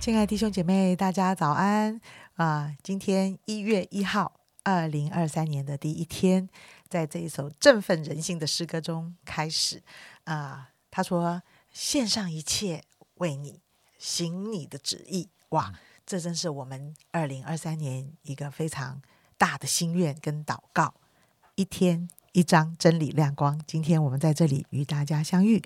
亲爱的弟兄姐妹，大家早安啊！今天一月一号，二零二三年的第一天，在这一首振奋人心的诗歌中开始啊。他说：“献上一切，为你行你的旨意。”哇，这真是我们二零二三年一个非常大的心愿跟祷告。一天一章真理亮光，今天我们在这里与大家相遇。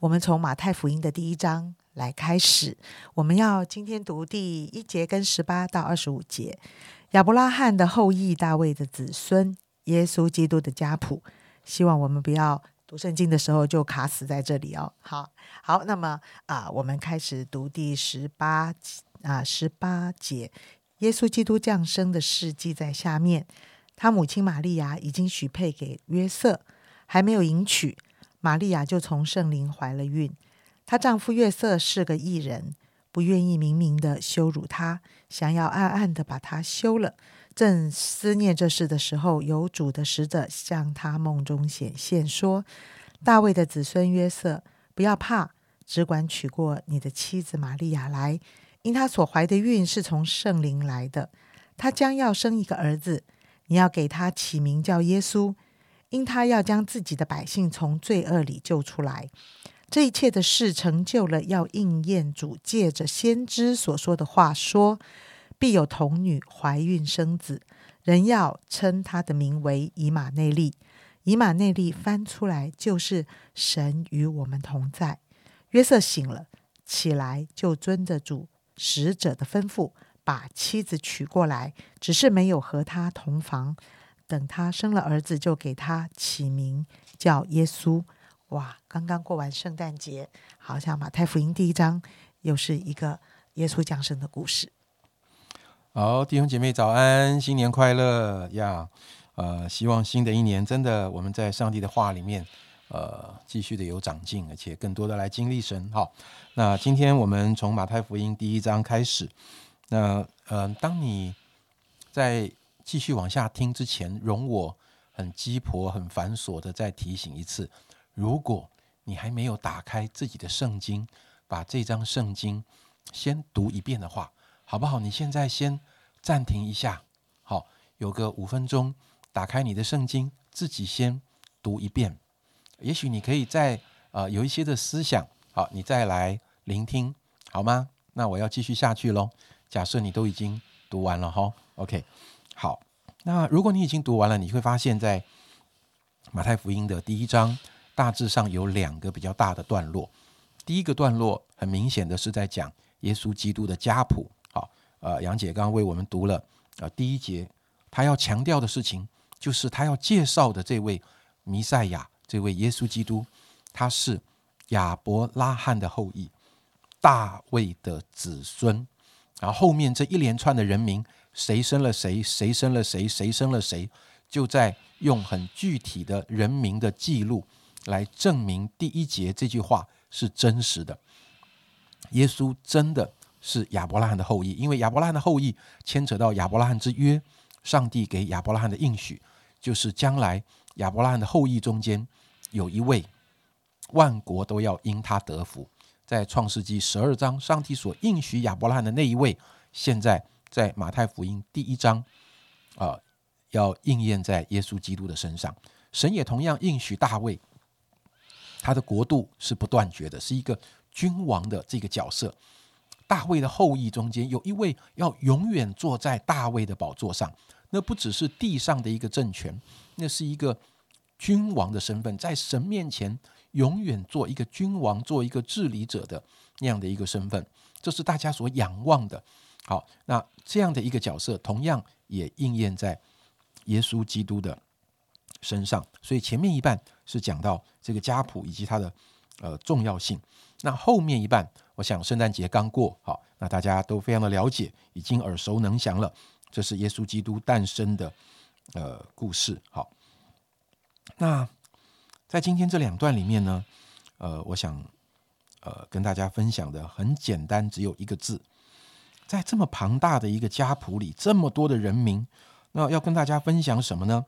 我们从马太福音的第一章。来开始，我们要今天读第一节跟十八到二十五节，亚伯拉罕的后裔，大卫的子孙，耶稣基督的家谱。希望我们不要读圣经的时候就卡死在这里哦。好，好，那么啊，我们开始读第十八啊十八节，耶稣基督降生的事记在下面。他母亲玛利亚已经许配给约瑟，还没有迎娶，玛利亚就从圣灵怀了孕。她丈夫约瑟是个异人，不愿意明明的羞辱她，想要暗暗的把她休了。正思念这事的时候，有主的使者向他梦中显现，说：“大卫的子孙约瑟，不要怕，只管娶过你的妻子玛利亚来，因她所怀的孕是从圣灵来的。她将要生一个儿子，你要给他起名叫耶稣，因他要将自己的百姓从罪恶里救出来。”这一切的事成就了，要应验主借着先知所说的话，说必有童女怀孕生子，人要称他的名为以马内利。以马内利翻出来就是神与我们同在。约瑟醒了，起来就遵着主使者的吩咐，把妻子娶过来，只是没有和他同房。等他生了儿子，就给他起名叫耶稣。哇，刚刚过完圣诞节，好像马太福音第一章又是一个耶稣降生的故事。好，弟兄姐妹早安，新年快乐呀！呃，希望新的一年真的我们在上帝的话里面，呃，继续的有长进，而且更多的来经历神。好，那今天我们从马太福音第一章开始。那呃，当你在继续往下听之前，容我很鸡婆、很繁琐的再提醒一次。如果你还没有打开自己的圣经，把这张圣经先读一遍的话，好不好？你现在先暂停一下，好，有个五分钟，打开你的圣经，自己先读一遍。也许你可以再呃有一些的思想，好，你再来聆听，好吗？那我要继续下去喽。假设你都已经读完了哈，OK，好。那如果你已经读完了，你会发现在马太福音的第一章。大致上有两个比较大的段落。第一个段落很明显的是在讲耶稣基督的家谱。好，呃，杨姐刚刚为我们读了呃第一节，他要强调的事情就是他要介绍的这位弥赛亚，这位耶稣基督，他是亚伯拉罕的后裔，大卫的子孙。然后后面这一连串的人名，谁生了谁，谁生了谁，谁生了谁，就在用很具体的人名的记录。来证明第一节这句话是真实的。耶稣真的是亚伯拉罕的后裔，因为亚伯拉罕的后裔牵扯到亚伯拉罕之约，上帝给亚伯拉罕的应许就是将来亚伯拉罕的后裔中间有一位万国都要因他得福。在创世纪十二章，上帝所应许亚伯拉罕的那一位，现在在马太福音第一章啊，要应验在耶稣基督的身上。神也同样应许大卫。他的国度是不断绝的，是一个君王的这个角色。大卫的后裔中间有一位要永远坐在大卫的宝座上，那不只是地上的一个政权，那是一个君王的身份，在神面前永远做一个君王，做一个治理者的那样的一个身份，这是大家所仰望的。好，那这样的一个角色，同样也应验在耶稣基督的。身上，所以前面一半是讲到这个家谱以及它的呃重要性。那后面一半，我想圣诞节刚过，好，那大家都非常的了解，已经耳熟能详了。这是耶稣基督诞生的呃故事。好，那在今天这两段里面呢，呃，我想呃跟大家分享的很简单，只有一个字，在这么庞大的一个家谱里，这么多的人名，那要跟大家分享什么呢？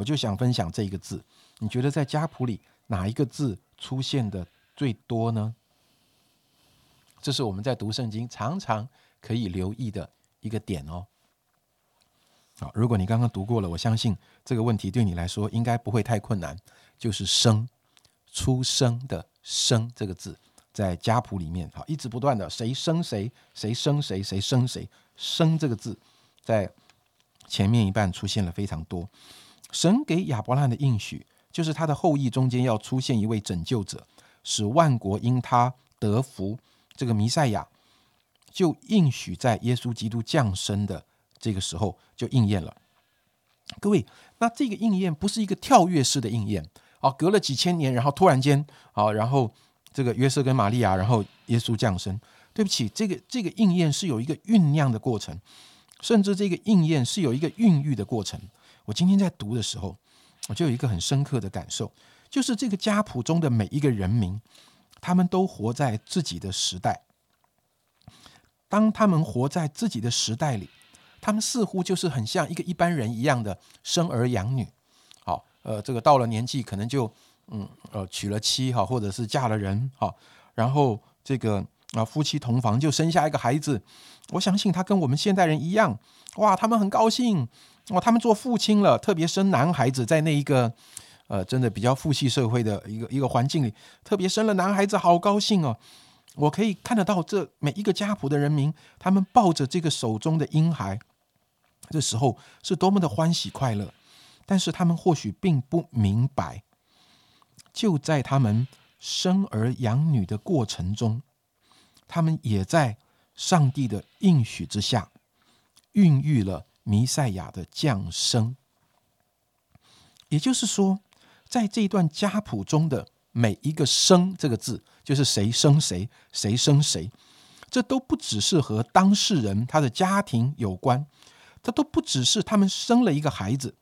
我就想分享这一个字，你觉得在家谱里哪一个字出现的最多呢？这是我们在读圣经常常可以留意的一个点哦。好，如果你刚刚读过了，我相信这个问题对你来说应该不会太困难。就是“生”，出生的“生”这个字，在家谱里面，好，一直不断的谁生谁，谁生谁，谁生谁，“生”这个字在前面一半出现了非常多。神给亚伯拉罕的应许，就是他的后裔中间要出现一位拯救者，使万国因他得福。这个弥赛亚就应许在耶稣基督降生的。这个时候就应验了，各位，那这个应验不是一个跳跃式的应验啊，隔了几千年，然后突然间啊，然后这个约瑟跟玛利亚，然后耶稣降生。对不起，这个这个应验是有一个酝酿的过程，甚至这个应验是有一个孕育的过程。我今天在读的时候，我就有一个很深刻的感受，就是这个家谱中的每一个人民，他们都活在自己的时代，当他们活在自己的时代里。他们似乎就是很像一个一般人一样的生儿养女，好，呃，这个到了年纪可能就嗯呃娶了妻哈，或者是嫁了人哈，然后这个啊夫妻同房就生下一个孩子。我相信他跟我们现代人一样，哇，他们很高兴哇，他们做父亲了，特别生男孩子，在那一个呃真的比较父系社会的一个一个环境里，特别生了男孩子，好高兴哦。我可以看得到这每一个家谱的人民，他们抱着这个手中的婴孩。这时候是多么的欢喜快乐，但是他们或许并不明白，就在他们生儿养女的过程中，他们也在上帝的应许之下，孕育了弥赛亚的降生。也就是说，在这一段家谱中的每一个“生”这个字，就是谁生谁，谁生谁，这都不只是和当事人他的家庭有关。这都不只是他们生了一个孩子，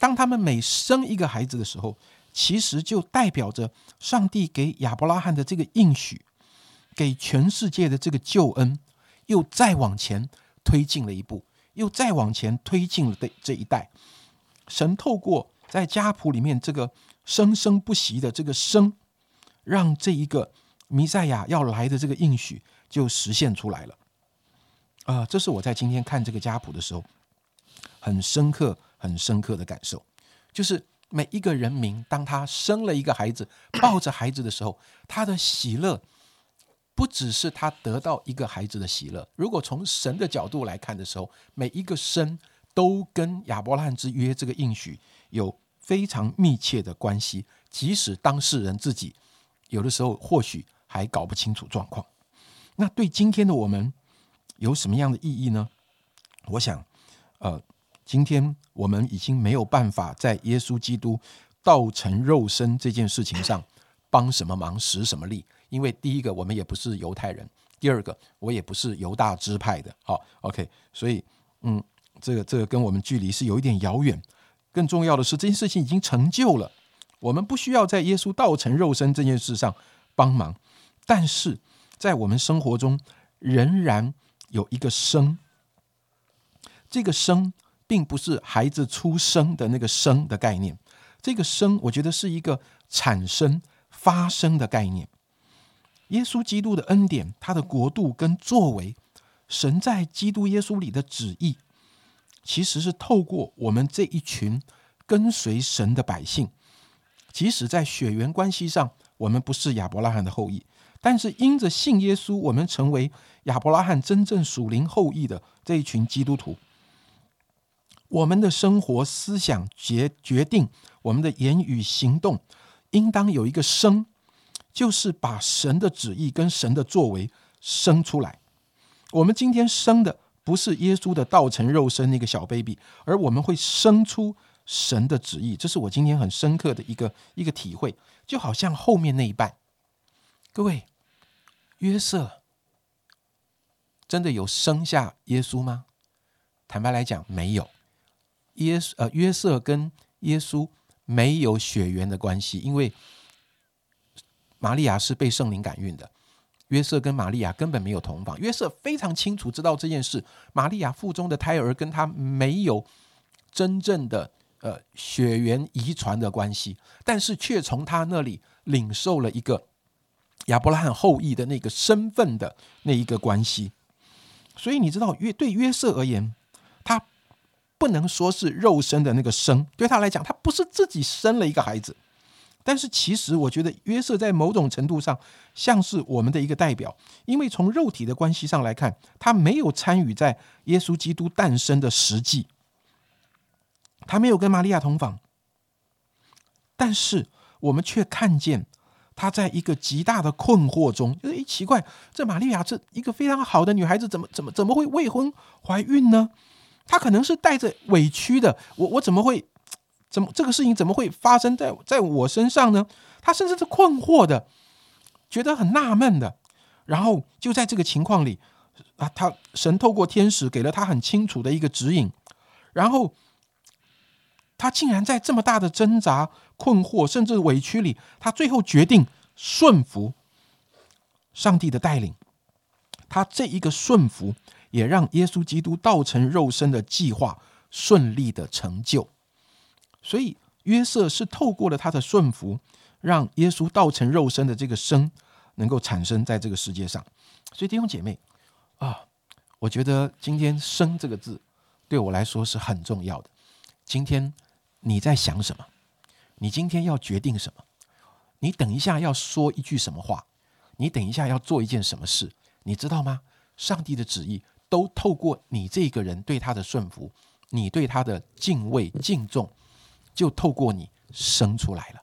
当他们每生一个孩子的时候，其实就代表着上帝给亚伯拉罕的这个应许，给全世界的这个救恩，又再往前推进了一步，又再往前推进了这这一代。神透过在家谱里面这个生生不息的这个生，让这一个弥赛亚要来的这个应许就实现出来了。啊，这是我在今天看这个家谱的时候，很深刻、很深刻的感受。就是每一个人民，当他生了一个孩子，抱着孩子的时候，他的喜乐不只是他得到一个孩子的喜乐。如果从神的角度来看的时候，每一个生都跟亚伯拉罕之约这个应许有非常密切的关系。即使当事人自己有的时候或许还搞不清楚状况，那对今天的我们。有什么样的意义呢？我想，呃，今天我们已经没有办法在耶稣基督道成肉身这件事情上帮什么忙、使什么力，因为第一个，我们也不是犹太人；第二个，我也不是犹大支派的。好，OK，所以，嗯，这个这个跟我们距离是有一点遥远。更重要的是，这件事情已经成就了，我们不需要在耶稣道成肉身这件事上帮忙，但是在我们生活中仍然。有一个生，这个生并不是孩子出生的那个生的概念，这个生我觉得是一个产生、发生的概念。耶稣基督的恩典，他的国度跟作为，神在基督耶稣里的旨意，其实是透过我们这一群跟随神的百姓，即使在血缘关系上，我们不是亚伯拉罕的后裔。但是因着信耶稣，我们成为亚伯拉罕真正属灵后裔的这一群基督徒。我们的生活思想决决定我们的言语行动，应当有一个生，就是把神的旨意跟神的作为生出来。我们今天生的不是耶稣的道成肉身那个小 baby，而我们会生出神的旨意。这是我今天很深刻的一个一个体会，就好像后面那一半，各位。约瑟真的有生下耶稣吗？坦白来讲，没有。耶呃，约瑟跟耶稣没有血缘的关系，因为玛利亚是被圣灵感孕的。约瑟跟玛利亚根本没有同房。约瑟非常清楚知道这件事，玛利亚腹中的胎儿跟他没有真正的呃血缘遗传的关系，但是却从他那里领受了一个。亚伯拉罕后裔的那个身份的那一个关系，所以你知道约对约瑟而言，不能说是肉身的那个生，对他来讲，他不是自己生了一个孩子。但是其实我觉得约瑟在某种程度上像是我们的一个代表，因为从肉体的关系上来看，他没有参与在耶稣基督诞生的实际，他没有跟玛利亚同房，但是我们却看见他在一个极大的困惑中，就是一奇怪，这玛利亚这一个非常好的女孩子，怎么怎么怎么会未婚怀孕呢？他可能是带着委屈的，我我怎么会？怎么这个事情怎么会发生在在我身上呢？他甚至是困惑的，觉得很纳闷的。然后就在这个情况里啊，他神透过天使给了他很清楚的一个指引。然后他竟然在这么大的挣扎、困惑甚至委屈里，他最后决定顺服上帝的带领。他这一个顺服，也让耶稣基督道成肉身的计划顺利的成就。所以约瑟是透过了他的顺服，让耶稣道成肉身的这个生能够产生在这个世界上。所以弟兄姐妹啊，我觉得今天“生”这个字对我来说是很重要的。今天你在想什么？你今天要决定什么？你等一下要说一句什么话？你等一下要做一件什么事？你知道吗？上帝的旨意都透过你这个人对他的顺服，你对他的敬畏敬重。就透过你生出来了，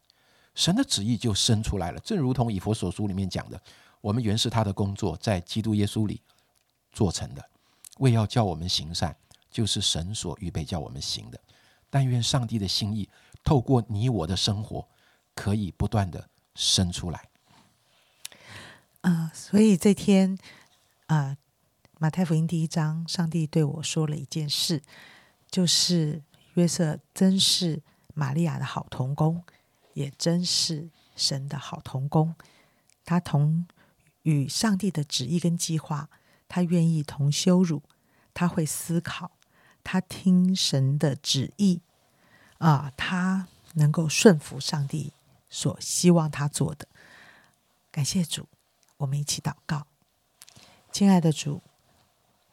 神的旨意就生出来了。正如同以佛所书里面讲的，我们原是他的工作，在基督耶稣里做成的，为要叫我们行善，就是神所预备叫我们行的。但愿上帝的心意透过你我的生活，可以不断的生出来。啊，所以这天啊，马太福音第一章，上帝对我说了一件事，就是约瑟真是。玛利亚的好童工，也真是神的好童工。他同与上帝的旨意跟计划，他愿意同羞辱，他会思考，他听神的旨意啊，他能够顺服上帝所希望他做的。感谢主，我们一起祷告，亲爱的主，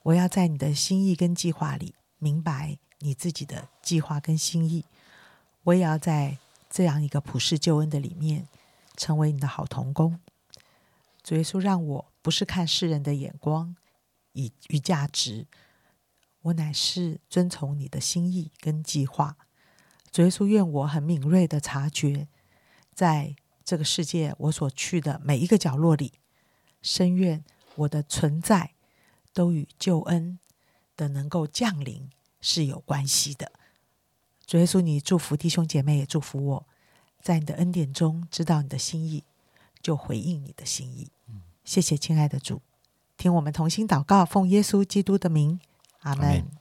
我要在你的心意跟计划里明白你自己的计划跟心意。我也要在这样一个普世救恩的里面，成为你的好童工。主耶稣让我不是看世人的眼光以与价值，我乃是遵从你的心意跟计划。主耶稣愿我很敏锐的察觉，在这个世界我所去的每一个角落里，深愿我的存在都与救恩的能够降临是有关系的。主耶稣，你祝福弟兄姐妹，也祝福我，在你的恩典中知道你的心意，就回应你的心意。谢谢，亲爱的主，听我们同心祷告，奉耶稣基督的名，阿门。